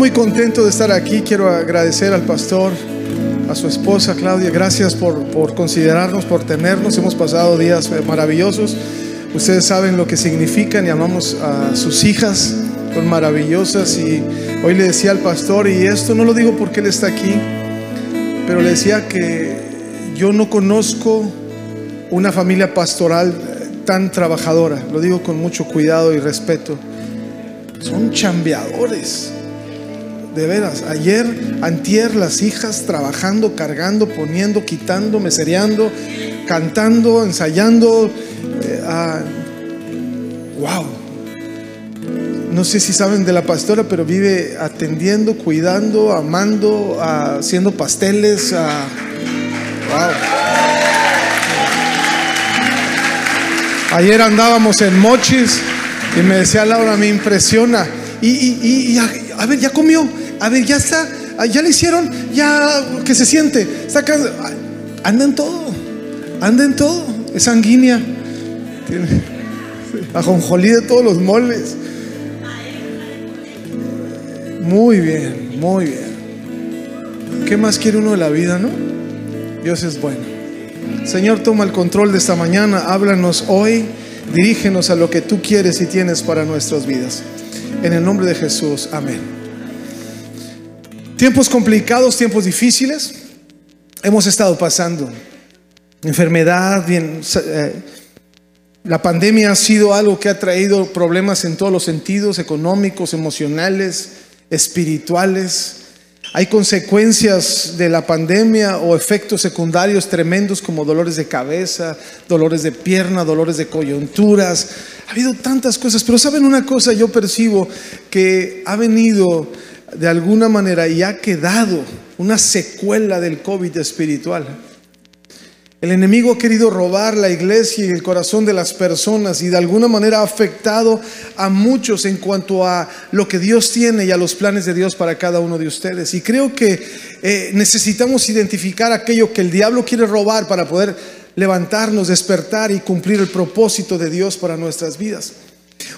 muy contento de estar aquí. Quiero agradecer al pastor, a su esposa Claudia. Gracias por, por considerarnos, por tenernos. Hemos pasado días maravillosos. Ustedes saben lo que significan y amamos a sus hijas. Son maravillosas. Y hoy le decía al pastor, y esto no lo digo porque él está aquí, pero le decía que yo no conozco una familia pastoral tan trabajadora. Lo digo con mucho cuidado y respeto. Son chambeadores. De veras, ayer, antier, las hijas trabajando, cargando, poniendo, quitando, mesereando, cantando, ensayando. wow. Eh, no sé si saben de la pastora, pero vive atendiendo, cuidando, amando, haciendo pasteles. wow. Ayer andábamos en Mochis y me decía Laura, me impresiona. Y, y, y, a ver, ya comió, a ver, ya está, ya le hicieron, ya que se siente, está anda en todo, anda en todo, es sanguínea, tiene ajonjolí de todos los moles. Muy bien, muy bien. ¿Qué más quiere uno de la vida, no? Dios es bueno. Señor, toma el control de esta mañana, háblanos hoy, dirígenos a lo que tú quieres y tienes para nuestras vidas. En el nombre de Jesús, amén. Tiempos complicados, tiempos difíciles, hemos estado pasando. Enfermedad, eh, la pandemia ha sido algo que ha traído problemas en todos los sentidos, económicos, emocionales, espirituales. Hay consecuencias de la pandemia o efectos secundarios tremendos como dolores de cabeza, dolores de pierna, dolores de coyunturas. Ha habido tantas cosas, pero saben una cosa, yo percibo que ha venido de alguna manera y ha quedado una secuela del COVID espiritual. El enemigo ha querido robar la iglesia y el corazón de las personas y de alguna manera ha afectado a muchos en cuanto a lo que Dios tiene y a los planes de Dios para cada uno de ustedes. Y creo que eh, necesitamos identificar aquello que el diablo quiere robar para poder levantarnos, despertar y cumplir el propósito de Dios para nuestras vidas.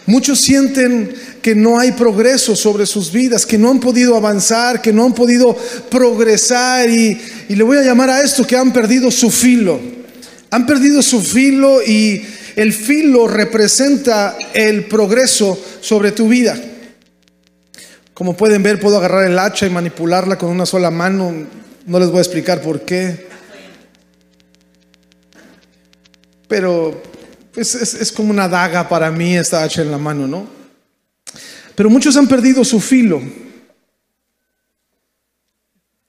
Muchos sienten que no hay progreso sobre sus vidas, que no han podido avanzar, que no han podido progresar y, le voy a llamar a esto que han perdido su filo. Han perdido su filo y el filo representa el progreso sobre tu vida. Como pueden ver, puedo agarrar el hacha y manipularla con una sola mano. No les voy a explicar por qué. Pero es, como una daga para mí esta hacha en la mano, ¿no? Pero muchos han perdido su filo.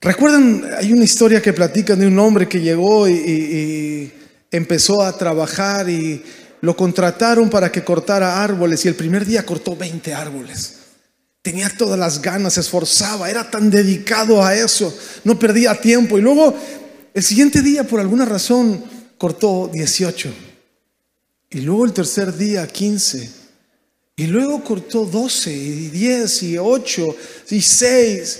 ¿Recuerdan? Hay una historia que platican de un hombre que llegó y, empezó a trabajar y lo contrataron para que cortara árboles y el primer día cortó 20 árboles. Tenía todas las ganas, se esforzaba, era tan dedicado a eso, no perdía tiempo. Y luego el siguiente día, por alguna razón, cortó 18. Y luego el tercer día 15. Y luego cortó 12 y 10 y 8 y 6.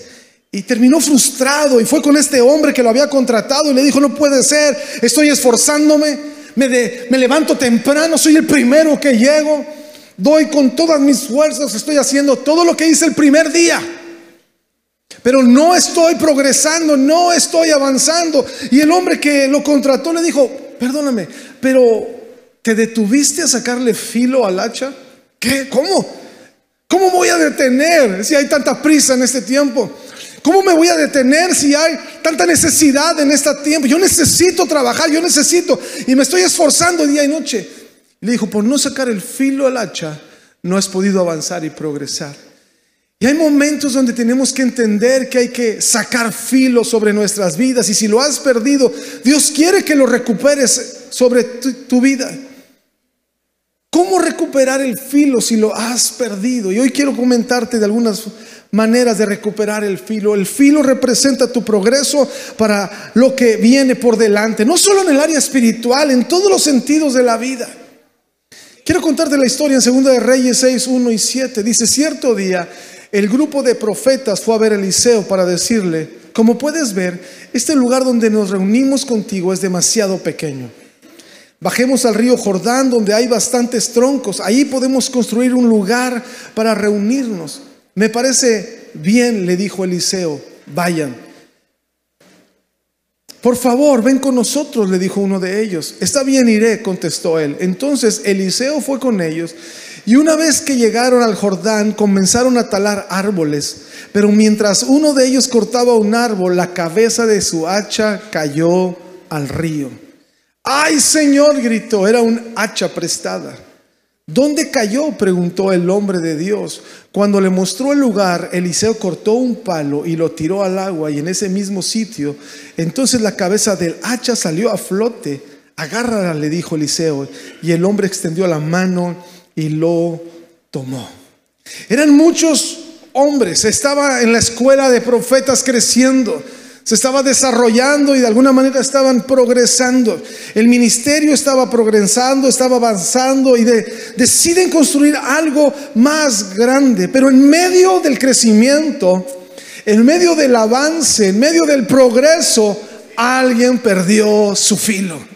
Y terminó frustrado y fue con este hombre que lo había contratado y le dijo, no puede ser, estoy esforzándome, me, me levanto temprano, soy el primero que llego, doy con todas mis fuerzas, estoy haciendo todo lo que hice el primer día. Pero no estoy progresando, no estoy avanzando. Y el hombre que lo contrató le dijo, perdóname, pero ¿Te detuviste a sacarle filo al hacha? ¿Qué? ¿Cómo? ¿Cómo voy a detener si hay tanta prisa en este tiempo? ¿Cómo me voy a detener si hay tanta necesidad en este tiempo? Yo necesito trabajar, yo necesito y me estoy esforzando día y noche. le dijo, por no sacar el filo al hacha, no has podido avanzar y progresar. Y hay momentos donde tenemos que entender que hay que sacar filo sobre nuestras vidas y si lo has perdido, Dios quiere que lo recuperes sobre tu vida. ¿Cómo recuperar el filo si lo has perdido? Y hoy quiero comentarte de algunas maneras de recuperar el filo. El filo representa tu progreso para lo que viene por delante, no solo en el área espiritual, en todos los sentidos de la vida. Quiero contarte la historia en 2 de Reyes 6, 1 y 7. Dice, cierto día, el grupo de profetas fue a ver a Eliseo para decirle, como puedes ver, este lugar donde nos reunimos contigo es demasiado pequeño Bajemos al río Jordán donde hay bastantes troncos. Ahí podemos construir un lugar para reunirnos. Me parece bien, le dijo Eliseo, vayan. Por favor, ven con nosotros, le dijo uno de ellos. Está bien, iré, contestó él. Entonces Eliseo fue con ellos y una vez que llegaron al Jordán comenzaron a talar árboles. Pero mientras uno de ellos cortaba un árbol, la cabeza de su hacha cayó al río. ¡Ay, Señor! gritó, era un hacha prestada. ¿Dónde cayó? preguntó el hombre de Dios. Cuando le mostró el lugar, Eliseo cortó un palo y lo tiró al agua y en ese mismo sitio, entonces la cabeza del hacha salió a flote. Agárrala, le dijo Eliseo, y el hombre extendió la mano y lo tomó. Eran muchos hombres, estaba en la escuela de profetas creciendo se estaba desarrollando y de alguna manera estaban progresando. El ministerio estaba progresando, estaba avanzando y deciden construir algo más grande. Pero en medio del crecimiento, en medio del avance, en medio del progreso, alguien perdió su filo.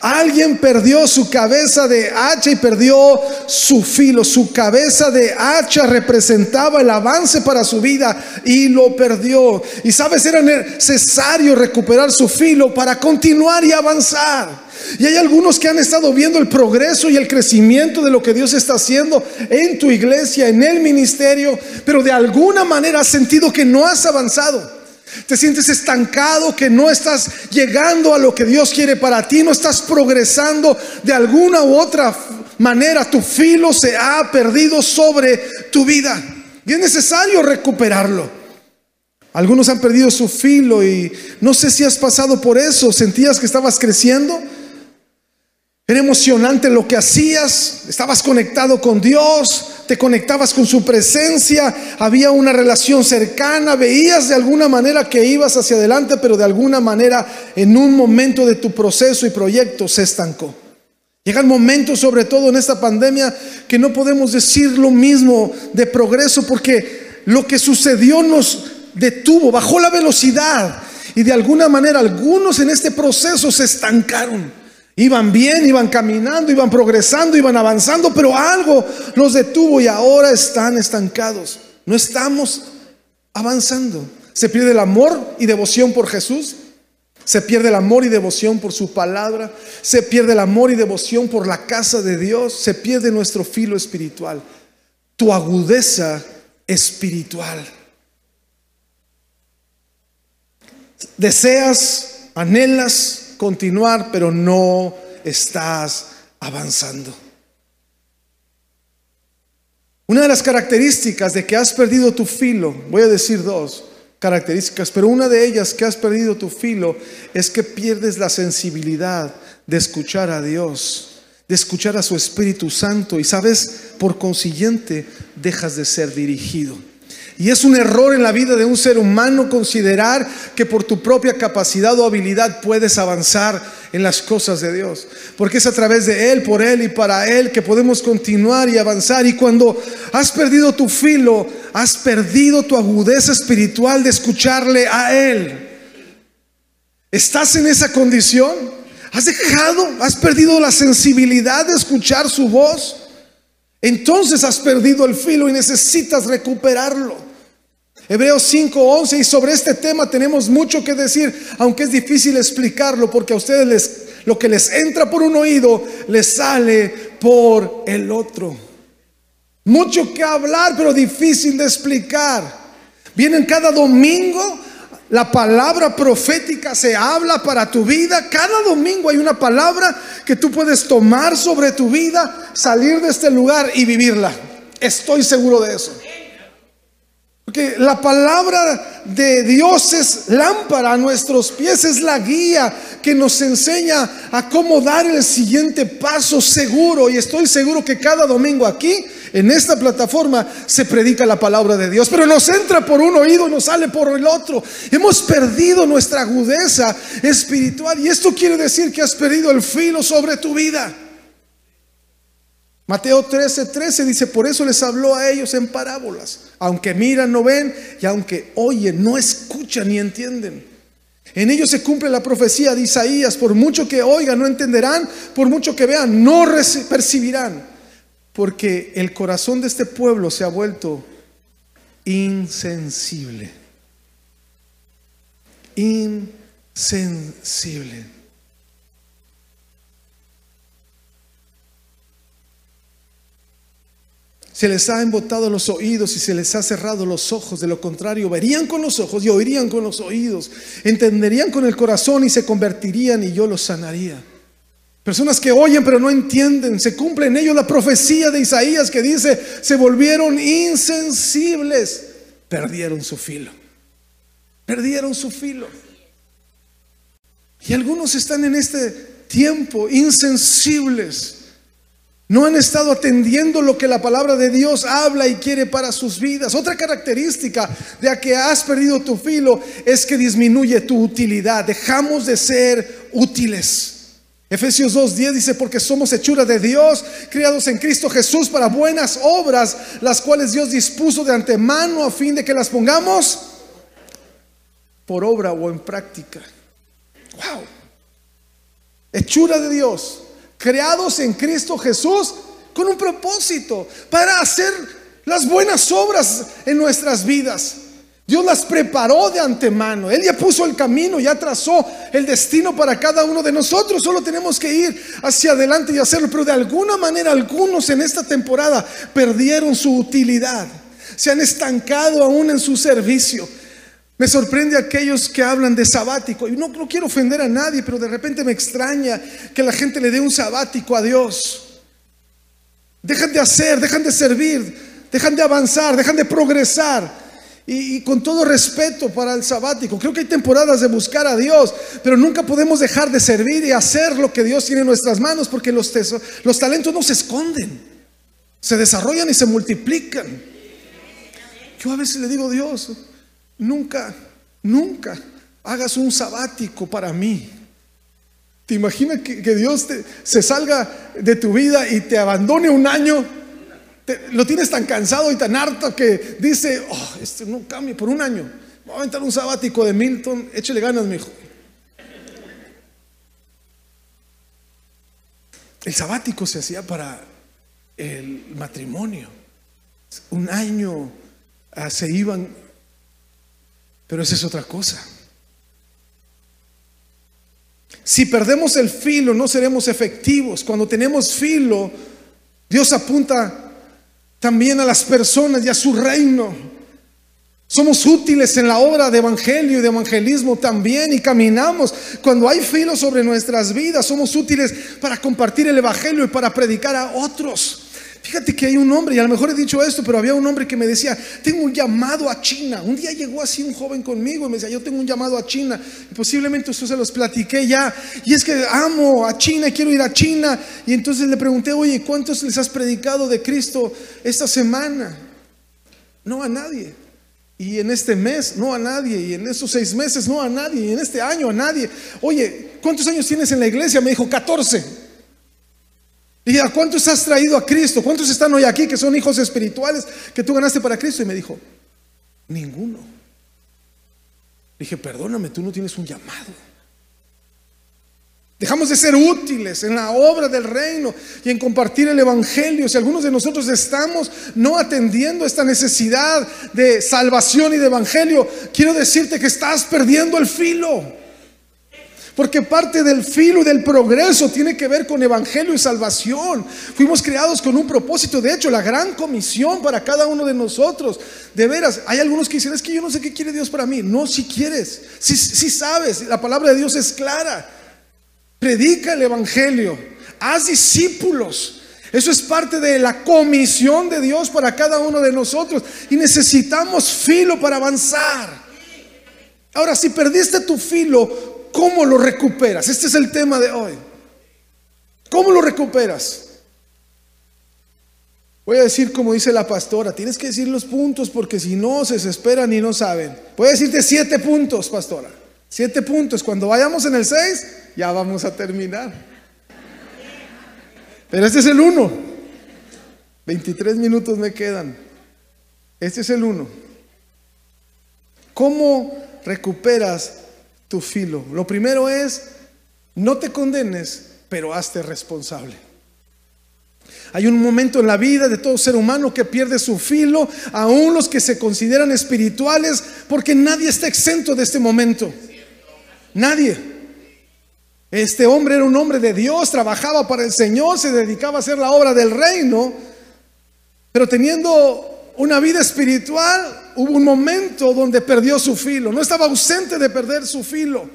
Alguien perdió su cabeza de hacha y perdió su filo. Su cabeza de hacha representaba el avance para su vida y lo perdió. Y sabes, era necesario recuperar su filo para continuar y avanzar. Y hay algunos que han estado viendo el progreso y el crecimiento de lo que Dios está haciendo en tu iglesia, en el ministerio, pero de alguna manera has sentido que no has avanzado. Te sientes estancado, que no estás llegando a lo que Dios quiere para ti, no estás progresando de alguna u otra manera. Tu filo se ha perdido sobre tu vida y es necesario recuperarlo. Algunos han perdido su filo y no sé si has pasado por eso. ¿Sentías que estabas creciendo? Era emocionante lo que hacías, estabas conectado con Dios, te conectabas con su presencia, había una relación cercana, veías de alguna manera que ibas hacia adelante, pero de alguna manera en un momento de tu proceso y proyecto se estancó. Llegan momentos, sobre todo en esta pandemia, que no podemos decir lo mismo de progreso porque lo que sucedió nos detuvo, bajó la velocidad y de alguna manera algunos en este proceso se estancaron. Iban bien, iban caminando, iban progresando, iban avanzando, pero algo los detuvo y ahora están estancados. No estamos avanzando. Se pierde el amor y devoción por Jesús. Se pierde el amor y devoción por su palabra. Se pierde el amor y devoción por la casa de Dios. Se pierde nuestro filo espiritual. Tu agudeza espiritual. Deseas, anhelas continuar, pero no estás avanzando. Una de las características de que has perdido tu filo, voy a decir dos características, pero una de ellas que has perdido tu filo es que pierdes la sensibilidad de escuchar a Dios, de escuchar a su Espíritu Santo y sabes, por consiguiente, dejas de ser dirigido. Y es un error en la vida de un ser humano considerar que por tu propia capacidad o habilidad puedes avanzar en las cosas de Dios. Porque es a través de Él, por Él y para Él que podemos continuar y avanzar. Y cuando has perdido tu filo, has perdido tu agudeza espiritual de escucharle a Él. ¿Estás en esa condición? ¿Has dejado, has perdido la sensibilidad de escuchar su voz? Entonces has perdido el filo y necesitas recuperarlo. Hebreos 5:11 y sobre este tema tenemos mucho que decir, aunque es difícil explicarlo porque a ustedes lo que les entra por un oído les sale por el otro. Mucho que hablar, pero difícil de explicar. Vienen cada domingo, la palabra profética se habla para tu vida. Cada domingo hay una palabra que tú puedes tomar sobre tu vida, salir de este lugar y vivirla. Estoy seguro de eso. Porque la palabra de Dios es lámpara a nuestros pies, es la guía que nos enseña a cómo dar el siguiente paso seguro. Y estoy seguro que cada domingo aquí, en esta plataforma, se predica la palabra de Dios. Pero nos entra por un oído y nos sale por el otro. Hemos perdido nuestra agudeza espiritual. Y esto quiere decir que has perdido el filo sobre tu vida. Mateo 13, 13 dice, por eso les habló a ellos en parábolas. Aunque miran, no ven, y aunque oyen, no escuchan ni entienden. En ellos se cumple la profecía de Isaías, por mucho que oigan, no entenderán, por mucho que vean, no percibirán. Porque el corazón de este pueblo se ha vuelto insensible. Insensible. Se les ha embotado los oídos y se les ha cerrado los ojos. De lo contrario, verían con los ojos y oirían con los oídos. Entenderían con el corazón y se convertirían y yo los sanaría. Personas que oyen pero no entienden. Se cumple en ellos la profecía de Isaías que dice, se volvieron insensibles. Perdieron su filo. Perdieron su filo. Y algunos están en este tiempo insensibles no han estado atendiendo lo que la palabra de Dios habla y quiere para sus vidas. Otra característica de que has perdido tu filo es que disminuye tu utilidad. Dejamos de ser útiles. Efesios 2.10 dice, porque somos hechuras de Dios, criados en Cristo Jesús para buenas obras, las cuales Dios dispuso de antemano a fin de que las pongamos por obra o en práctica. Wow. Hechura de Dios creados en Cristo Jesús con un propósito, para hacer las buenas obras en nuestras vidas. Dios las preparó de antemano. Él ya puso el camino, ya trazó el destino para cada uno de nosotros. Solo tenemos que ir hacia adelante y hacerlo. Pero de alguna manera algunos en esta temporada perdieron su utilidad. Se han estancado aún en su servicio. Me sorprende aquellos que hablan de sabático. Y no, quiero ofender a nadie, pero de repente me extraña que la gente le dé un sabático a Dios. Dejan de hacer, dejan de servir, dejan de avanzar, dejan de progresar. Y, y, con todo respeto para el sabático, creo que hay temporadas de buscar a Dios, pero nunca podemos dejar de servir y hacer lo que Dios tiene en nuestras manos, porque los, los talentos no se esconden, se desarrollan y se multiplican. Yo a veces le digo, Dios, Nunca, nunca hagas un sabático para mí. ¿Te imaginas que, Dios se salga de tu vida y te abandone un año? lo tienes tan cansado y tan harto que dice, oh, esto no cambia por un año. Voy a aventar un sabático de Milton, échale ganas, mi hijo. El sabático se hacía para el matrimonio. Un año ah, se iban pero esa es otra cosa. Si perdemos el filo, no seremos efectivos. Cuando tenemos filo, Dios apunta también a las personas y a su reino. Somos útiles en la obra de evangelio y de evangelismo también y caminamos. Cuando hay filo sobre nuestras vidas, somos útiles para compartir el evangelio y para predicar a otros. Fíjate que hay un hombre, y a lo mejor he dicho esto, pero había un hombre que me decía, tengo un llamado a China. Un día llegó así un joven conmigo y me decía, yo tengo un llamado a China. Y posiblemente eso se los platiqué ya. Y es que amo a China, quiero ir a China. Y entonces le pregunté, oye, ¿cuántos les has predicado de Cristo esta semana? No a nadie. Y en este mes, no a nadie. Y en estos seis meses, no a nadie. Y en este año, a nadie. Oye, ¿cuántos años tienes en la iglesia? Me dijo, 14. Y ¿a cuántos has traído a Cristo? ¿Cuántos están hoy aquí que son hijos espirituales que tú ganaste para Cristo? Y me dijo, ninguno. Dije, perdóname, tú no tienes un llamado. Dejamos de ser útiles en la obra del reino y en compartir el Evangelio. Si algunos de nosotros estamos no atendiendo esta necesidad de salvación y de Evangelio, quiero decirte que estás perdiendo el filo. Porque parte del filo y del progreso tiene que ver con evangelio y salvación. Fuimos creados con un propósito. De hecho, la gran comisión para cada uno de nosotros. De veras, hay algunos que dicen, es que yo no sé qué quiere Dios para mí. No, si quieres, si, si sabes, la palabra de Dios es clara. Predica el evangelio. Haz discípulos. Eso es parte de la comisión de Dios para cada uno de nosotros. Y necesitamos filo para avanzar. Ahora, si perdiste tu filo, ¿Cómo lo recuperas? Este es el tema de hoy. ¿Cómo lo recuperas? Voy a decir como dice la pastora, tienes que decir los puntos porque si no se desesperan y no saben. Voy a decirte siete puntos, pastora. Siete puntos. Cuando vayamos en el seis, ya vamos a terminar. Pero este es el uno. 23 minutos me quedan. Este es el uno. ¿Cómo recuperas tu filo. Lo primero es, no te condenes, pero hazte responsable. Hay un momento en la vida de todo ser humano que pierde su filo, aún los que se consideran espirituales, porque nadie está exento de este momento. Nadie. Este hombre era un hombre de Dios, trabajaba para el Señor, se dedicaba a hacer la obra del reino, pero teniendo una vida espiritual, hubo un momento donde perdió su filo. No estaba ausente de perder su filo.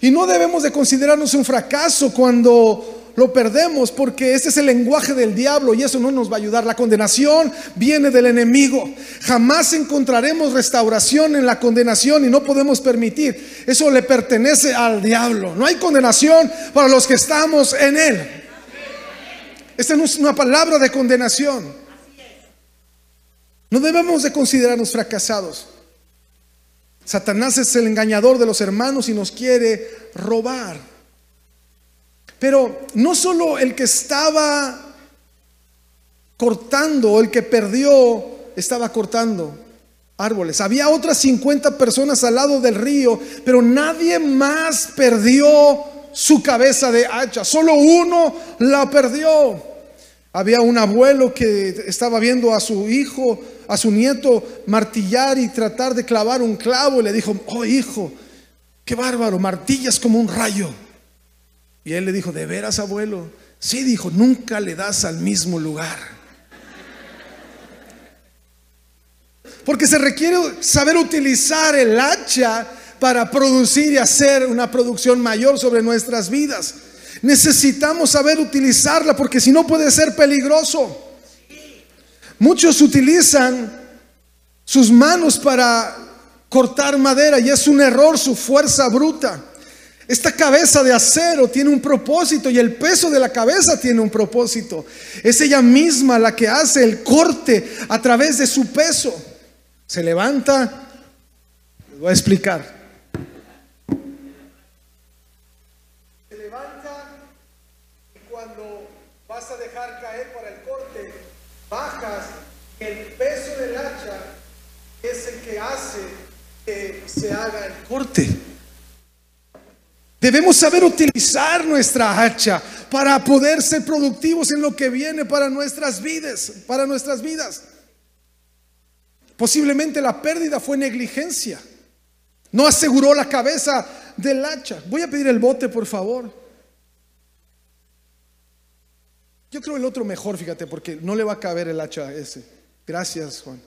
Y no debemos de considerarnos un fracaso cuando lo perdemos porque ese es el lenguaje del diablo y eso no nos va a ayudar. La condenación viene del enemigo. Jamás encontraremos restauración en la condenación y no podemos permitir. Eso le pertenece al diablo. No hay condenación para los que estamos en él. Esta no es una palabra de condenación. No debemos de considerarnos fracasados. Satanás es el engañador de los hermanos y nos quiere robar. Pero no solo el que estaba cortando, el que perdió, estaba cortando árboles. Había otras 50 personas al lado del río, pero nadie más perdió su cabeza de hacha. Solo uno la perdió. Había un abuelo que estaba viendo a su hijo, a su nieto martillar y tratar de clavar un clavo y le dijo, oh hijo, qué bárbaro, martillas como un rayo. Y él le dijo, ¿de veras, abuelo? Sí, dijo, nunca le das al mismo lugar. Porque se requiere saber utilizar el hacha para producir y hacer una producción mayor sobre nuestras vidas. Necesitamos saber utilizarla porque si no puede ser peligroso. Muchos utilizan sus manos para cortar madera y es un error su fuerza bruta. Esta cabeza de acero tiene un propósito y el peso de la cabeza tiene un propósito. Es ella misma la que hace el corte a través de su peso. Se levanta, les voy a explicar. Se levanta y cuando vas a dejar caer para el corte, bajas, el peso del es el que hace que se haga el corte. Debemos saber utilizar nuestra hacha para poder ser productivos en lo que viene para nuestras vidas, para nuestras vidas. Posiblemente la pérdida fue negligencia. No aseguró la cabeza del hacha. Voy a pedir el bote, por favor. Yo creo el otro mejor, fíjate, porque no le va a caber el hacha ese. Gracias, Juan.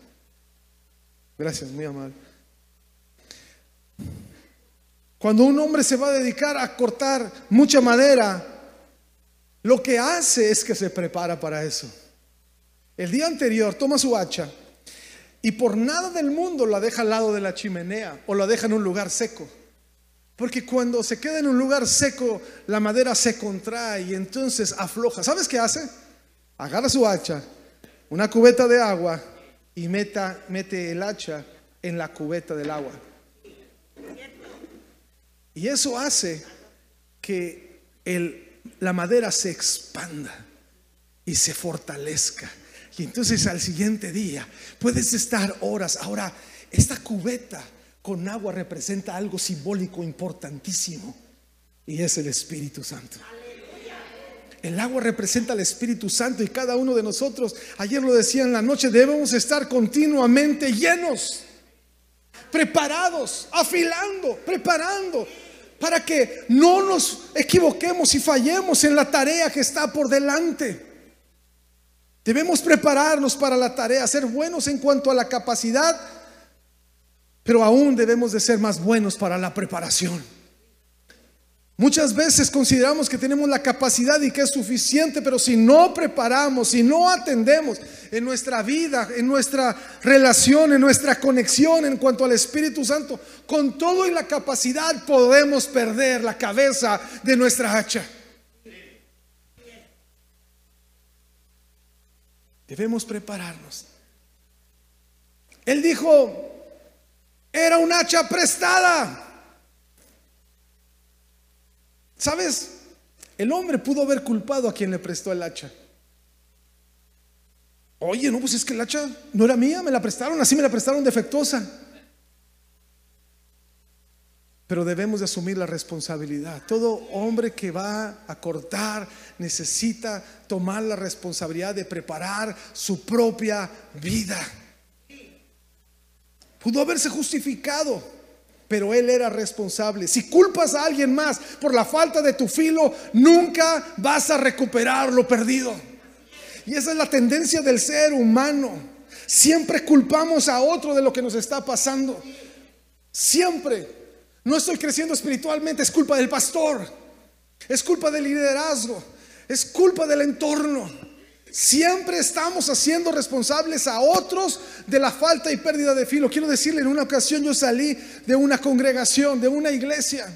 Gracias, muy amable. Cuando un hombre se va a dedicar a cortar mucha madera, lo que hace es que se prepara para eso. El día anterior toma su hacha y por nada del mundo la deja al lado de la chimenea o la deja en un lugar seco. Porque cuando se queda en un lugar seco, la madera se contrae y entonces afloja. ¿Sabes qué hace? Agarra su hacha, una cubeta de agua y meta, mete el hacha en la cubeta del agua. Y eso hace que la madera se expanda y se fortalezca. Y entonces al siguiente día puedes estar horas. Ahora, esta cubeta con agua representa algo simbólico importantísimo y es el Espíritu Santo. El agua representa al Espíritu Santo y cada uno de nosotros, ayer lo decía en la noche, debemos estar continuamente llenos preparados, afilando, preparando, para que no nos equivoquemos y fallemos en la tarea que está por delante. Debemos prepararnos para la tarea, ser buenos en cuanto a la capacidad, pero aún debemos de ser más buenos para la preparación. Muchas veces consideramos que tenemos la capacidad y que es suficiente, pero si no preparamos, si no atendemos en nuestra vida, en nuestra relación, en nuestra conexión en cuanto al Espíritu Santo, con todo y la capacidad podemos perder la cabeza de nuestra hacha. Debemos prepararnos. Él dijo, era un hacha prestada. ¿Sabes? El hombre pudo haber culpado a quien le prestó el hacha. Oye, no, pues es que el hacha no era mía, me la prestaron, así me la prestaron defectuosa. pero debemos de asumir la responsabilidad. Todo hombre que va a cortar necesita tomar la responsabilidad de preparar su propia vida. Pudo haberse justificado, pero él era responsable. Si culpas a alguien más por la falta de tu filo, nunca vas a recuperar lo perdido. Y esa es la tendencia del ser humano. Siempre culpamos a otro de lo que nos está pasando. Siempre. No estoy creciendo espiritualmente, es culpa del pastor, es culpa del liderazgo, es culpa del entorno. Siempre estamos haciendo responsables a otros de la falta y pérdida de filo. Quiero decirle, en una ocasión yo salí de una congregación, de una iglesia,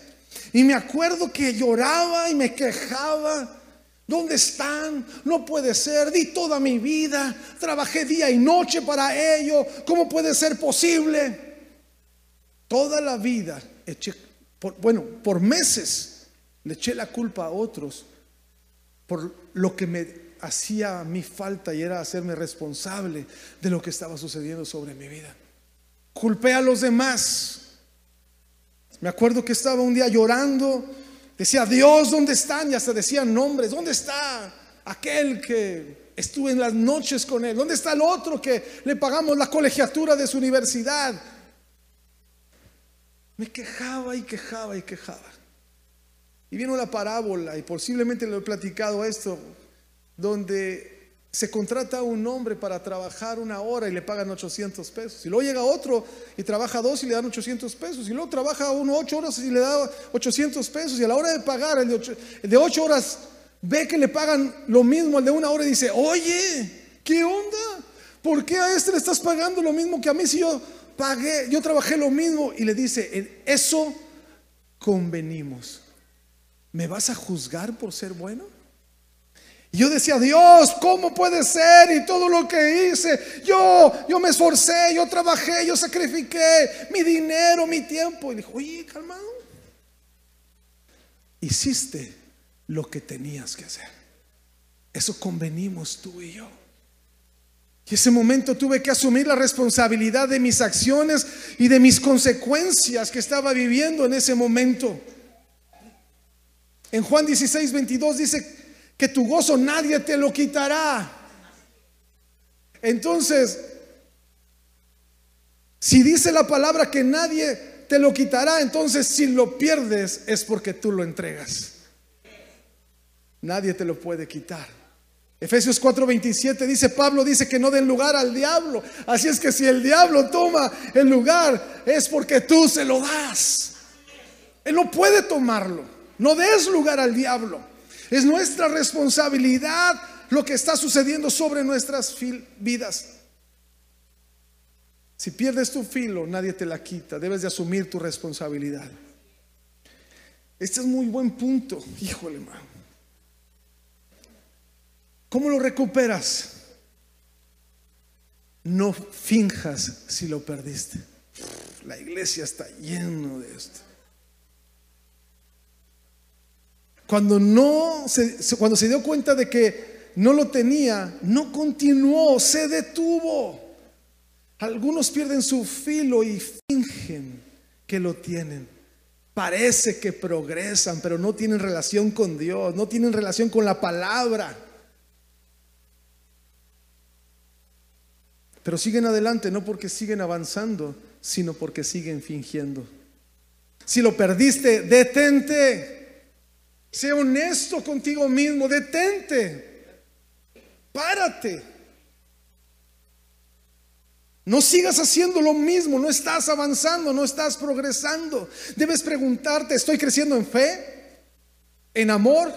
y me acuerdo que lloraba y me quejaba. ¿Dónde están? No puede ser. Di toda mi vida. Trabajé día y noche para ello. ¿Cómo puede ser posible? Toda la vida eché, bueno, por meses le eché la culpa a otros por lo que me hacía mi falta y era hacerme responsable de lo que estaba sucediendo sobre mi vida. Culpé a los demás. Me acuerdo que estaba un día llorando, decía, Dios, ¿dónde están? Y hasta decían nombres, ¿dónde está aquel que estuve en las noches con él? ¿Dónde está el otro que le pagamos la colegiatura de su universidad? Me quejaba y quejaba y quejaba. Y vino la parábola, y posiblemente lo he platicado esto, donde se contrata a un hombre para trabajar una hora y le pagan 800 pesos. Y luego llega otro y trabaja dos y le dan 800 pesos. Y luego trabaja uno ocho horas y le da 800 pesos. Y a la hora de pagar, el de, ocho, horas ve que le pagan lo mismo al de una hora y dice, oye, ¿qué onda? ¿Por qué a este le estás pagando lo mismo que a mí si yo pagué, yo trabajé lo mismo. Y le dice, en eso convenimos. ¿Me vas a juzgar por ser bueno? Y yo decía, Dios, ¿cómo puede ser? Y todo lo que hice, yo, yo me esforcé, yo trabajé, yo sacrifiqué mi dinero, mi tiempo. Y dijo, oye, calmado. Hiciste lo que tenías que hacer. Eso convenimos tú y yo. Y ese momento tuve que asumir la responsabilidad de mis acciones y de mis consecuencias que estaba viviendo en ese momento. En Juan 16, 22 dice que tu gozo nadie te lo quitará. Entonces, si dice la palabra que nadie te lo quitará, entonces si lo pierdes es porque tú lo entregas. Nadie te lo puede quitar. Efesios 4:27 dice, Pablo dice que no den lugar al diablo. Así es que si el diablo toma el lugar es porque tú se lo das. Él no puede tomarlo. No des lugar al diablo. Es nuestra responsabilidad lo que está sucediendo sobre nuestras vidas. Si pierdes tu filo, nadie te la quita. Debes de asumir tu responsabilidad. Este es muy buen punto. Híjole, hermano. ¿Cómo lo recuperas? No finjas si lo perdiste. La iglesia está lleno de esto. Cuando no se, cuando se dio cuenta de que no lo tenía, no continuó, se detuvo. Algunos pierden su filo y fingen que lo tienen. Parece que progresan, pero no tienen relación con Dios, no tienen relación con la palabra. Pero siguen adelante no porque siguen avanzando, sino porque siguen fingiendo. Si lo perdiste, detente. Sé honesto contigo mismo, detente. Párate. No sigas haciendo lo mismo, no estás avanzando, no estás progresando. Debes preguntarte, ¿estoy creciendo en fe? ¿En amor?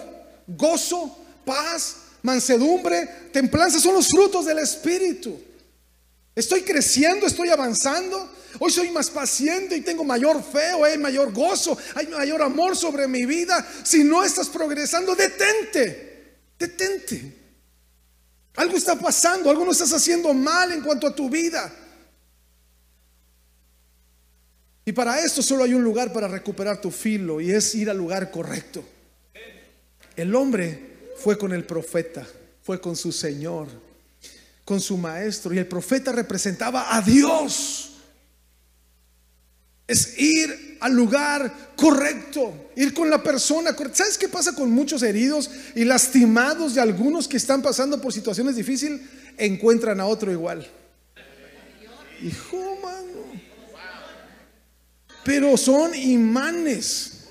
¿Gozo? ¿Paz? ¿Mansedumbre? Templanza son los frutos del Espíritu. Estoy creciendo, estoy avanzando. Hoy soy más paciente y tengo mayor fe, o hay mayor gozo, hay mayor amor sobre mi vida. Si no estás progresando, detente, detente. Algo está pasando, algo no estás haciendo mal en cuanto a tu vida. Y para esto solo hay un lugar para recuperar tu filo y es ir al lugar correcto. El hombre fue con el profeta, fue con su Señor con su maestro y el profeta representaba a Dios. Es ir al lugar correcto, ir con la persona correcta. ¿Sabes qué pasa con muchos heridos y lastimados de algunos que están pasando por situaciones difíciles? Encuentran a otro igual. Hijo, mano. Pero son imanes.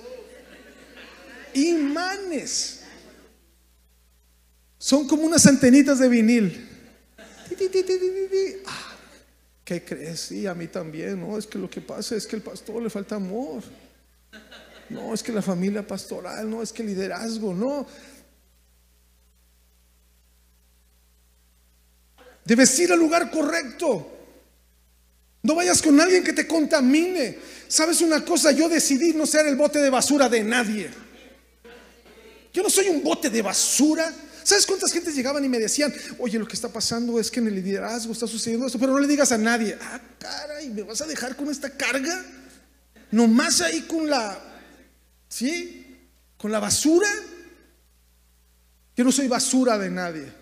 Imanes. Son como unas antenitas de vinil. Ah, ¿Qué crees? Sí, a mí también. No, es que lo que pasa es que el pastor le falta amor. No, es que la familia pastoral, no, es que liderazgo, no. Debes ir al lugar correcto. No vayas con alguien que te contamine. ¿Sabes una cosa? Yo decidí no ser el bote de basura de nadie. Yo no soy un bote de basura. ¿Sabes cuántas gentes llegaban y me decían, oye, lo que está pasando es que en el liderazgo está sucediendo esto, pero no le digas a nadie, ah, caray, ¿me vas a dejar con esta carga? Nomás ahí con la, ¿sí? Con la basura. Yo no soy basura de nadie.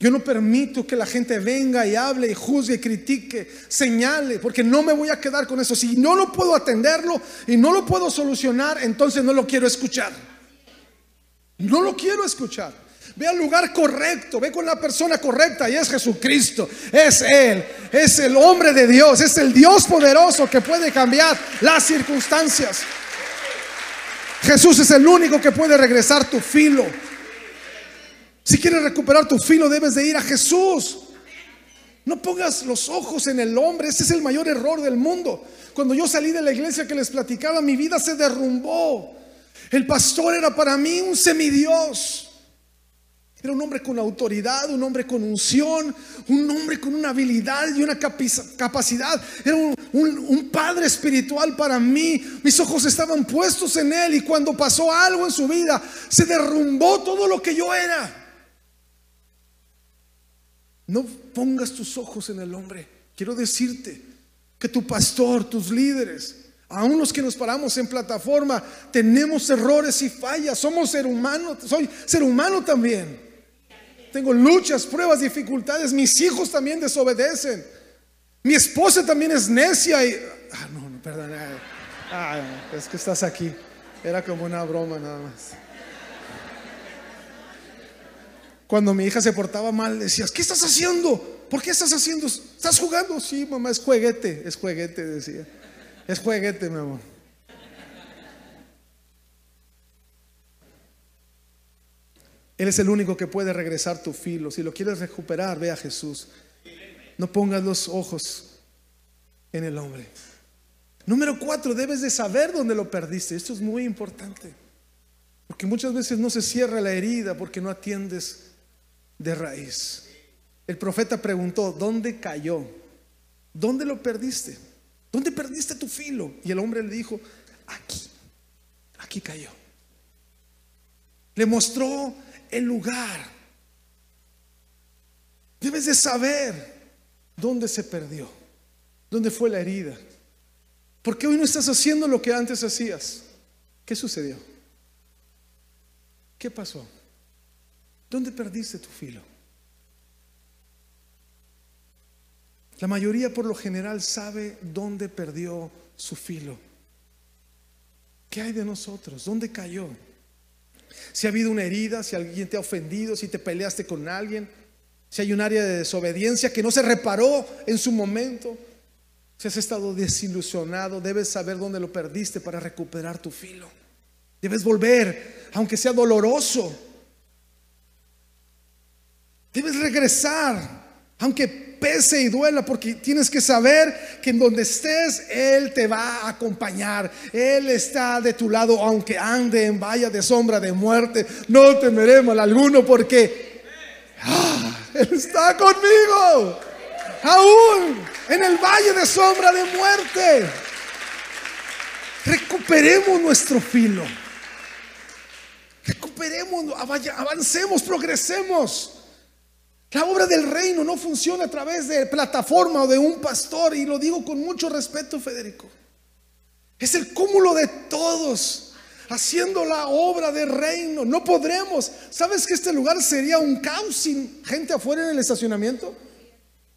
Yo no permito que la gente venga y hable y juzgue y critique, señale, porque no me voy a quedar con eso. Si no lo puedo atenderlo y no lo puedo solucionar, entonces no lo quiero escuchar. No lo quiero escuchar. Ve al lugar correcto, ve con la persona correcta y es Jesucristo, es Él, es el hombre de Dios, es el Dios poderoso que puede cambiar las circunstancias. Jesús es el único que puede regresar tu filo. Si quieres recuperar tu filo, debes de ir a Jesús. No pongas los ojos en el hombre, ese es el mayor error del mundo. Cuando yo salí de la iglesia que les platicaba, mi vida se derrumbó. El pastor era para mí un semidios. Era un hombre con autoridad, un hombre con unción, un hombre con una habilidad y una capacidad. Era un, padre espiritual para mí. Mis ojos estaban puestos en él y cuando pasó algo en su vida, se derrumbó todo lo que yo era. No pongas tus ojos en el hombre. Quiero decirte que tu pastor, tus líderes, Aún los que nos paramos en plataforma tenemos errores y fallas. Somos ser humanos. Soy ser humano también. Tengo luchas, pruebas, dificultades. Mis hijos también desobedecen. Mi esposa también es necia y... Ah, no, no, perdón. Ah, es que estás aquí. Era como una broma nada más. Cuando mi hija se portaba mal, decías, ¿qué estás haciendo? ¿Por qué estás haciendo? ¿Estás jugando? Sí, mamá, es jueguete, es jueguete, decía. Es jueguete, mi amor. Él es el único que puede regresar tu filo. Si lo quieres recuperar, ve a Jesús. No pongas los ojos en el hombre. Número cuatro, debes de saber dónde lo perdiste. Esto es muy importante. Porque muchas veces no se cierra la herida porque no atiendes de raíz. El profeta preguntó, ¿dónde cayó? ¿Dónde lo perdiste? ¿Dónde perdiste tu filo? Y el hombre le dijo, aquí, aquí cayó. Le mostró el lugar. Debes de saber dónde se perdió, dónde fue la herida. ¿Por qué hoy no estás haciendo lo que antes hacías? ¿Qué sucedió? ¿Qué pasó? ¿Dónde perdiste tu filo? La mayoría por lo general sabe dónde perdió su filo. ¿Qué hay de nosotros? ¿Dónde cayó? Si ha habido una herida, si alguien te ha ofendido, si te peleaste con alguien, si hay un área de desobediencia que no se reparó en su momento, si has estado desilusionado, debes saber dónde lo perdiste para recuperar tu filo. Debes volver, aunque sea doloroso. Debes regresar, aunque pese y duela, porque tienes que saber que en donde estés, Él te va a acompañar. Él está de tu lado, aunque ande en valla de sombra de muerte. No temeré mal alguno, porque ah, Él está conmigo. Aún en el valle de sombra de muerte. Recuperemos nuestro filo. Recuperemos, avancemos, progresemos. La obra del reino no funciona a través de plataforma o de un pastor, y lo digo con mucho respeto, Federico. Es el cúmulo de todos haciendo la obra del reino. No podremos. ¿Sabes que este lugar sería un caos sin gente afuera en el estacionamiento?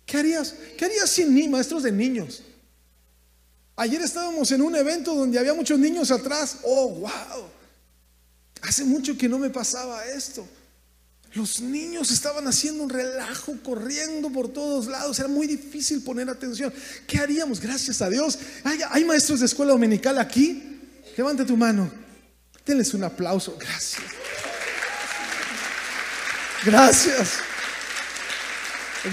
¿Qué harías? ¿Qué harías sin mí, maestros de niños? Ayer estábamos en un evento donde había muchos niños atrás. Oh, wow. Hace mucho que no me pasaba esto. Los niños estaban haciendo un relajo, corriendo por todos lados. Era muy difícil poner atención. ¿Qué haríamos? Gracias a Dios. ¿Hay, hay maestros de escuela dominical aquí? Levante tu mano. Denles un aplauso. Gracias. Gracias.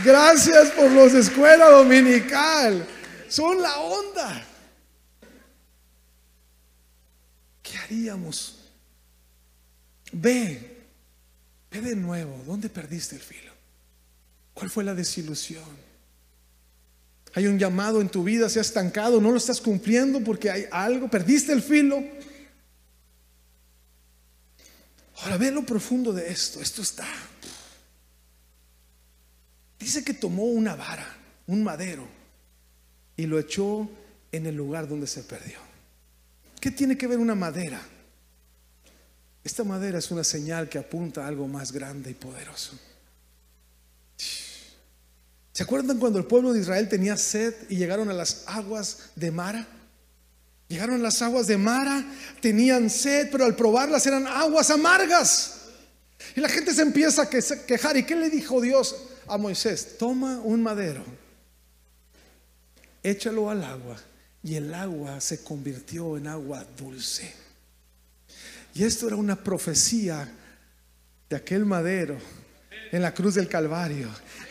Gracias por los de escuela dominical. Son la onda. ¿Qué haríamos? Ve, ve de nuevo. ¿Dónde perdiste el filo? ¿Cuál fue la desilusión? Hay un llamado en tu vida, se ha estancado, no lo estás cumpliendo porque hay algo, perdiste el filo. Ahora ve lo profundo de esto. Esto está. Dice que tomó una vara, un madero, y lo echó en el lugar donde se perdió. ¿Qué tiene que ver una madera? Esta madera es una señal que apunta a algo más grande y poderoso. ¿Se acuerdan cuando el pueblo de Israel tenía sed y llegaron a las aguas de Mara? Llegaron a las aguas de Mara, tenían sed, pero al probarlas eran aguas amargas. Y la gente se empieza a quejar. ¿Y qué le dijo Dios a Moisés? Toma un madero, échalo al agua. Y el agua se convirtió en agua dulce. Y esto era una profecía de aquel madero en la cruz del Calvario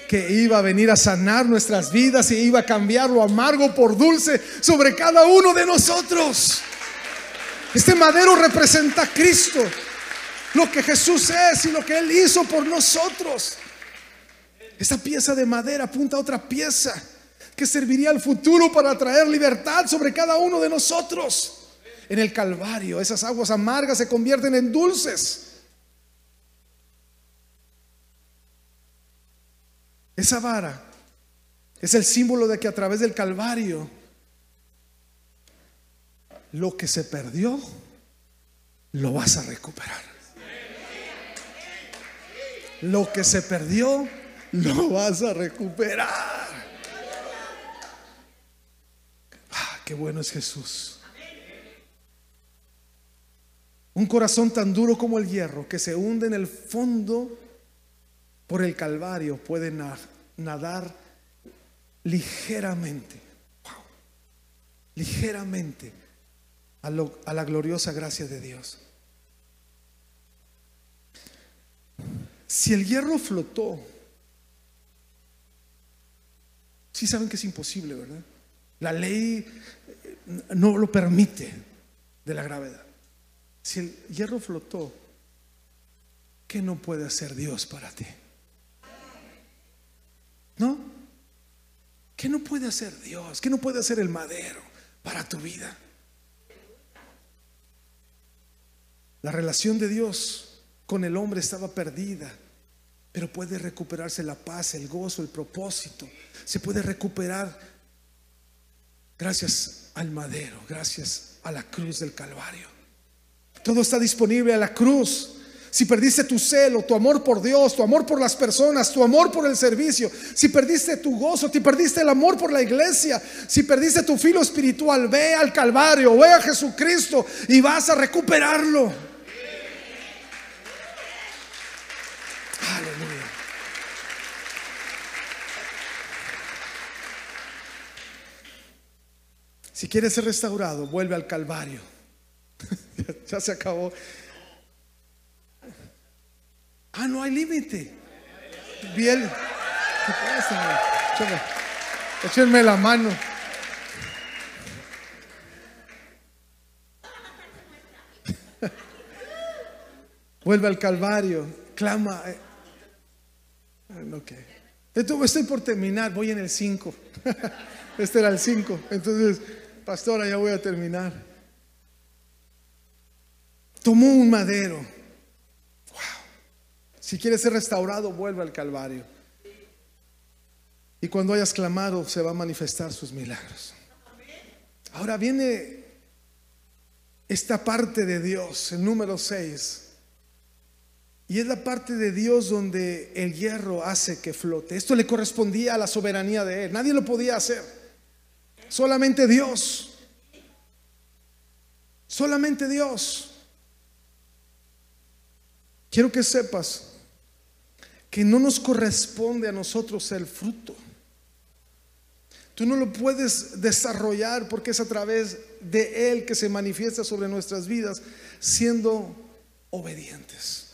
que iba a venir a sanar nuestras vidas y iba a cambiar lo amargo por dulce sobre cada uno de nosotros. Este madero representa a Cristo, lo que Jesús es y lo que Él hizo por nosotros. Esta pieza de madera apunta a otra pieza que serviría al futuro para traer libertad sobre cada uno de nosotros. En el Calvario, esas aguas amargas se convierten en dulces. Esa vara es el símbolo de que a través del Calvario lo que se perdió lo vas a recuperar. Lo que se perdió lo vas a recuperar. Ah, qué bueno es Jesús. Un corazón tan duro como el hierro que se hunde en el fondo por el Calvario puede nadar ligeramente, ligeramente a, a la gloriosa gracia de Dios. Si el hierro flotó, sí saben que es imposible, ¿verdad? La ley eh, no lo permite de la gravedad. Si el hierro flotó, ¿qué no puede hacer Dios para ti? ¿No? ¿Qué no puede hacer Dios? ¿Qué no puede hacer el madero para tu vida? La relación de Dios con el hombre estaba perdida, pero puede recuperarse la paz, el gozo, el propósito. Se puede recuperar gracias al madero, gracias a la cruz del Calvario. Todo está disponible a la cruz si perdiste tu celo, tu amor por Dios, tu amor por las personas, tu amor por el servicio, si perdiste tu gozo, si perdiste el amor por la iglesia, si perdiste tu filo espiritual, ve al Calvario, ve a Jesucristo y vas a recuperarlo. Aleluya. Si quieres ser restaurado, vuelve al Calvario. Ya se acabó Ah, no hay límite. Bien. Échenme la mano. Vuelve al Calvario, clama. Eh. Ok. Estoy por terminar, voy en el 5. Este era el 5. Entonces, pastora, ya voy a terminar. Tomó un madero si quieres ser restaurado, vuelve al Calvario. Y cuando hayas clamado, se va a manifestar sus milagros. Ahora viene esta parte de Dios, el número 6. Y es la parte de Dios donde el hierro hace que flote. Esto le correspondía a la soberanía de Él. Nadie lo podía hacer. Solamente Dios. Solamente Dios. Quiero que sepas que no nos corresponde a nosotros el fruto. Tú no lo puedes desarrollar porque es a través de Él que se manifiesta sobre nuestras vidas siendo obedientes.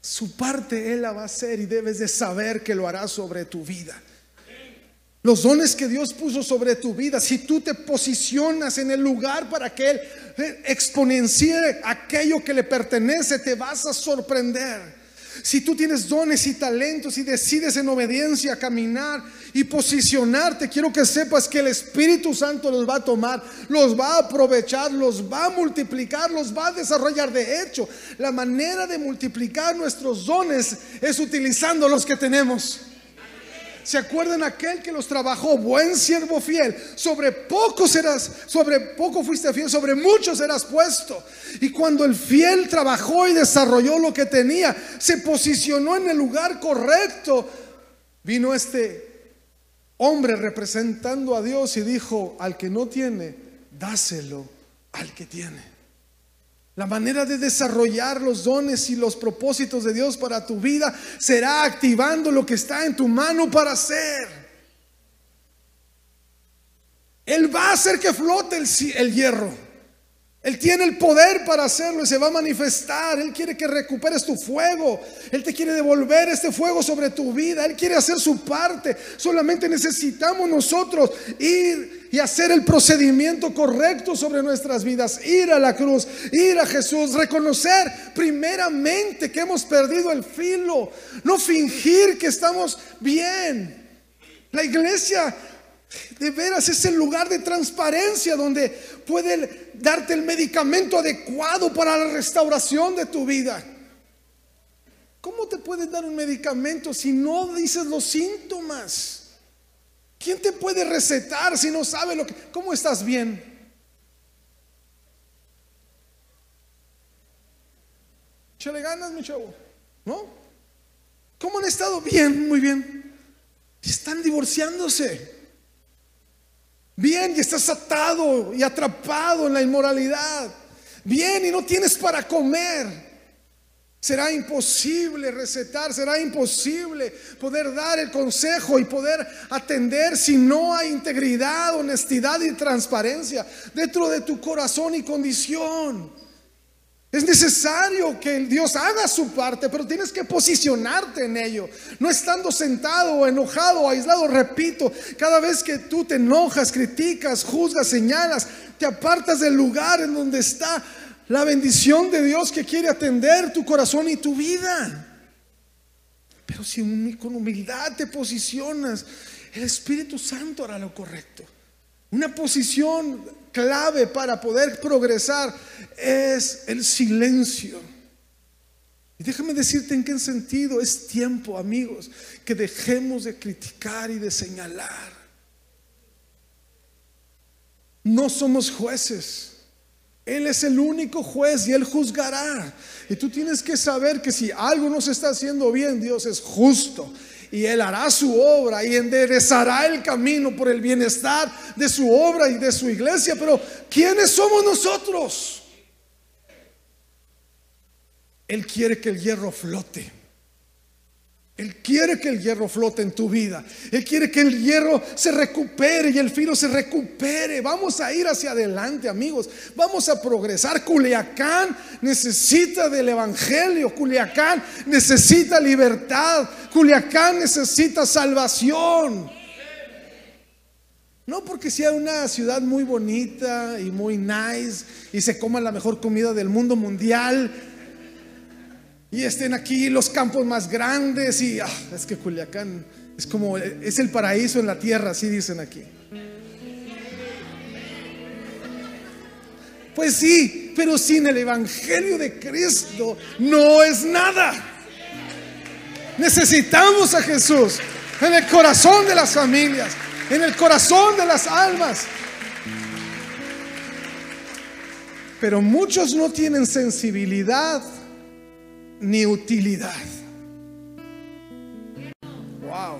Su parte Él la va a hacer y debes de saber que lo hará sobre tu vida. Los dones que Dios puso sobre tu vida, si tú te posicionas en el lugar para que Él exponencie aquello que le pertenece, te vas a sorprender. Si tú tienes dones y talentos y decides en obediencia caminar y posicionarte, quiero que sepas que el Espíritu Santo los va a tomar, los va a aprovechar, los va a multiplicar, los va a desarrollar. De hecho, la manera de multiplicar nuestros dones es utilizando los que tenemos. ¿Se acuerdan aquel que los trabajó? Buen siervo fiel. Sobre poco serás, sobre poco fuiste fiel, sobre mucho serás puesto. Y cuando el fiel trabajó y desarrolló lo que tenía, se posicionó en el lugar correcto, vino este hombre representando a Dios y dijo, al que no tiene, dáselo al que tiene. La manera de desarrollar los dones y los propósitos de Dios para tu vida será activando lo que está en tu mano para hacer. Él va a hacer que flote el, hierro. Él tiene el poder para hacerlo y se va a manifestar. Él quiere que recuperes tu fuego. Él te quiere devolver este fuego sobre tu vida. Él quiere hacer su parte. Solamente necesitamos nosotros ir y hacer el procedimiento correcto sobre nuestras vidas. Ir a la cruz, ir a Jesús, reconocer primeramente que hemos perdido el filo. No fingir que estamos bien. La iglesia de veras es el lugar de transparencia donde puede darte el medicamento adecuado para la restauración de tu vida. ¿Cómo te puede dar un medicamento si no dices los síntomas? ¿Quién te puede recetar si no sabe lo que... ¿Cómo estás bien? Chale ganas, mi chavo. ¿No? ¿Cómo han estado? Bien, muy bien. Están divorciándose. Bien, y estás atado y atrapado en la inmoralidad. Bien, y no tienes para comer. Será imposible recetar, será imposible poder dar el consejo y poder atender si no hay integridad, honestidad y transparencia dentro de tu corazón y condición. Es necesario que Dios haga su parte, pero tienes que posicionarte en ello. No estando sentado, enojado, aislado, repito, cada vez que tú te enojas, criticas, juzgas, señalas, te apartas del lugar en donde está la bendición de Dios que quiere atender tu corazón y tu vida. Pero si con humildad te posicionas, el Espíritu Santo hará lo correcto. Una posición clave para poder progresar es el silencio. Y déjame decirte en qué sentido es tiempo, amigos, que dejemos de criticar y de señalar. No somos jueces. Él es el único juez y Él juzgará. Y tú tienes que saber que si algo no se está haciendo bien, Dios es justo y Él hará su obra y enderezará el camino por el bienestar de su obra y de su iglesia. Pero ¿quiénes somos nosotros? Él quiere que el hierro flote. Él quiere que el hierro flote en tu vida. Él quiere que el hierro se recupere y el filo se recupere. Vamos a ir hacia adelante, amigos. Vamos a progresar. Culiacán necesita del Evangelio. Culiacán necesita libertad. Culiacán necesita salvación. No porque sea una ciudad muy bonita y muy nice y se coma la mejor comida del mundo mundial y estén aquí los campos más grandes y ah, es que Culiacán es como es el paraíso en la tierra, así dicen aquí. Pues sí, pero sin el evangelio de Cristo no es nada. Necesitamos a Jesús en el corazón de las familias, en el corazón de las almas. Pero muchos no tienen sensibilidad ni utilidad. Wow.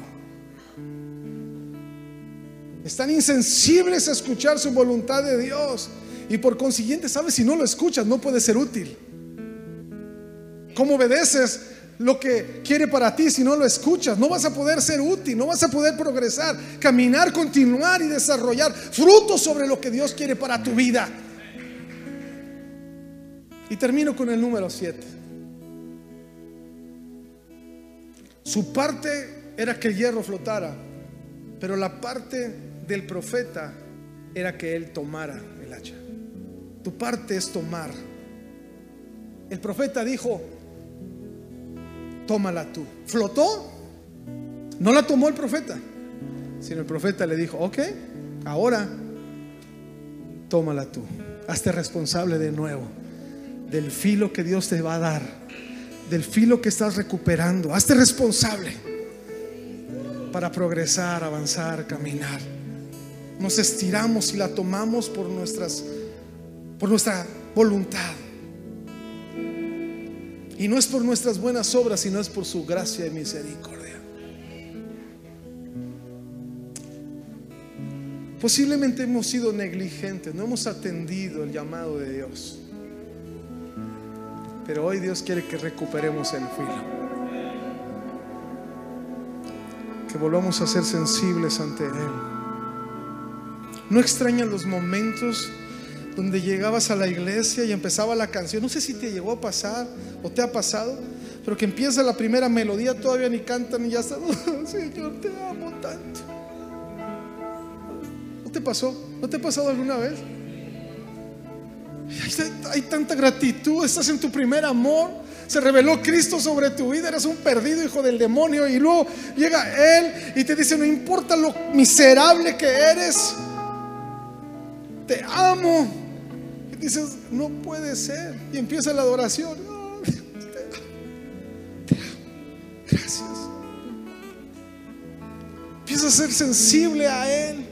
Están insensibles a escuchar su voluntad de Dios. Y por consiguiente, sabes, si no lo escuchas, no puede ser útil. ¿Cómo obedeces lo que quiere para ti si no lo escuchas? No vas a poder ser útil, no vas a poder progresar, caminar, continuar y desarrollar frutos sobre lo que Dios quiere para tu vida. Y termino con el número 7. Su parte era que el hierro flotara, pero la parte del profeta era que él tomara el hacha. Tu parte es tomar. El profeta dijo, tómala tú. ¿Flotó? No la tomó el profeta, sino el profeta le dijo, ok, ahora tómala tú. Hazte responsable de nuevo del filo que Dios te va a dar, del filo que estás recuperando. Hazte responsable para progresar, avanzar, caminar. Nos estiramos y la tomamos por nuestras por nuestra voluntad. Y no es por nuestras buenas obras, sino es por su gracia y misericordia. Posiblemente hemos sido negligentes, no hemos atendido el llamado de Dios. Pero hoy Dios quiere que recuperemos el filo. Que volvamos a ser sensibles ante Él. No extrañan los momentos donde llegabas a la iglesia y empezaba la canción. No sé si te llegó a pasar o te ha pasado, pero que empieza la primera melodía, todavía ni cantan y ya está. Señor, te amo tanto. ¿No te pasó? ¿No te ha pasado alguna vez? Hay, tanta gratitud, estás en tu primer amor. Se reveló Cristo sobre tu vida, eres un perdido hijo del demonio y luego llega Él y te dice, no importa lo miserable que eres, te amo. Y dices, no puede ser. Y empieza la adoración. te amo. Gracias. Empieza a ser sensible a Él.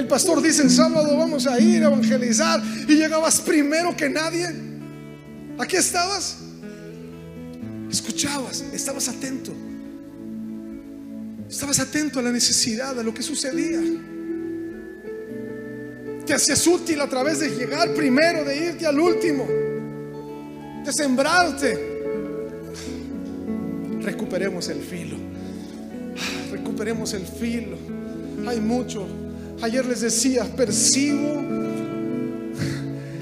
El pastor dice, el sábado vamos a ir a evangelizar y llegabas primero que nadie. Aquí estabas. Escuchabas, estabas atento. Estabas atento a la necesidad, a lo que sucedía. Te hacías útil a través de llegar primero, de irte al último, de sembrarte. Recuperemos el filo. Recuperemos el filo. Hay mucho Ayer les decía, percibo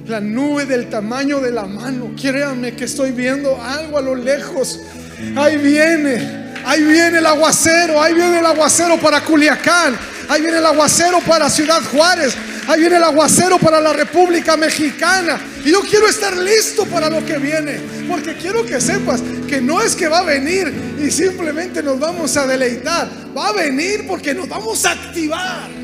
la nube del tamaño de la mano. Créanme que estoy viendo algo a lo lejos. Ahí viene, ahí viene el aguacero, ahí viene el aguacero para Culiacán, ahí viene el aguacero para Ciudad Juárez, ahí viene el aguacero para la República Mexicana. Y yo quiero estar listo para lo que viene, porque quiero que sepas que no es que va a venir y simplemente nos vamos a deleitar, va a venir porque nos vamos a activar.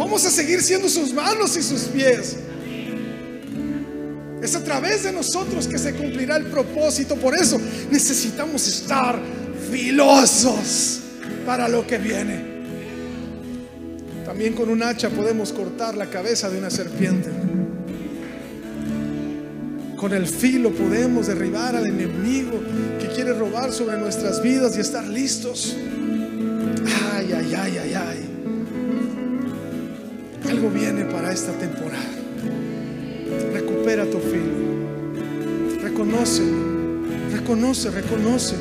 Vamos a seguir siendo sus manos y sus pies. Es a través de nosotros que se cumplirá el propósito. Por eso necesitamos estar filosos para lo que viene. También con un hacha podemos cortar la cabeza de una serpiente. Con el filo podemos derribar al enemigo que quiere robar sobre nuestras vidas y estar listos. Ay, ay, ay, ay, ay. Algo viene para esta temporada. Recupera tu filo. Reconoce, reconoce, reconoce.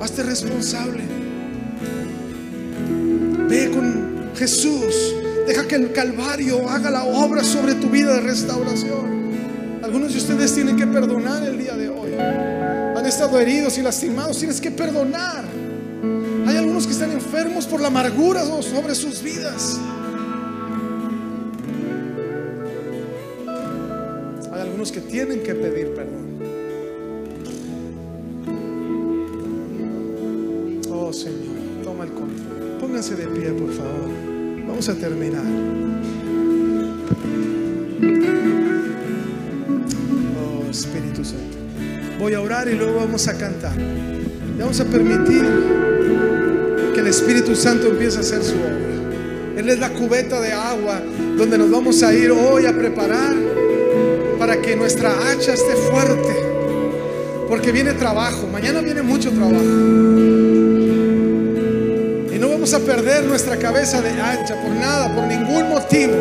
Hazte responsable. Ve con Jesús. Deja que el Calvario haga la obra sobre tu vida de restauración. Algunos de ustedes tienen que perdonar el día de hoy. Han estado heridos y lastimados. Tienes que perdonar. Hay algunos que están enfermos por la amargura sobre sus vidas. Que tienen que pedir perdón. Oh Señor, toma el control. Pónganse de pie, por favor. Vamos a terminar. Oh Espíritu Santo. Voy a orar y luego vamos a cantar. vamos a permitir que el Espíritu Santo empiece a hacer su obra. Él es la cubeta de agua donde nos vamos a ir hoy a preparar que nuestra hacha esté fuerte. Porque viene trabajo, mañana viene mucho trabajo. Y no vamos a perder nuestra cabeza de ancha por nada, por ningún motivo.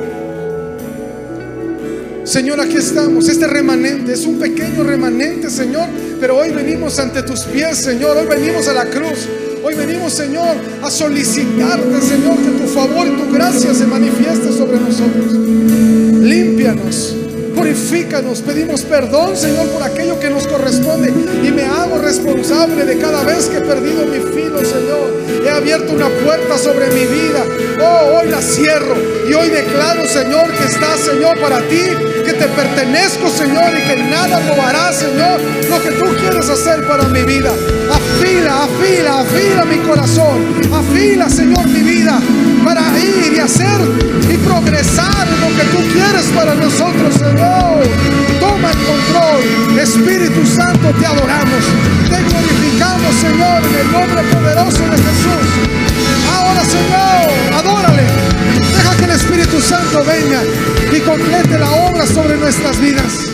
Señor, aquí estamos. Este remanente es un pequeño remanente, Señor. Pero hoy venimos ante tus pies, Señor. Hoy venimos a la cruz. Hoy venimos, Señor, a solicitarte, Señor, que tu favor y tu gracia se manifieste sobre nosotros. Límpianos. Purifícanos, pedimos perdón, Señor, por aquello que nos corresponde y me hago responsable de cada vez que he perdido mi filo, Señor. He abierto una puerta sobre mi vida. Oh, hoy la cierro y hoy declaro, Señor, que está, Señor, para ti, te pertenezco, Señor, y que nada robará, Señor, lo que tú quieres hacer para mi vida. Afila, afila, afila mi corazón. Afila, Señor, mi vida para ir y hacer y progresar en lo que tú quieres para nosotros, Señor. Toma el control. Espíritu Santo, te adoramos. Te glorificamos, Señor, en el nombre poderoso de Jesús. Ahora, Señor, adórale. Espíritu Santo venga y complete la obra sobre nuestras vidas.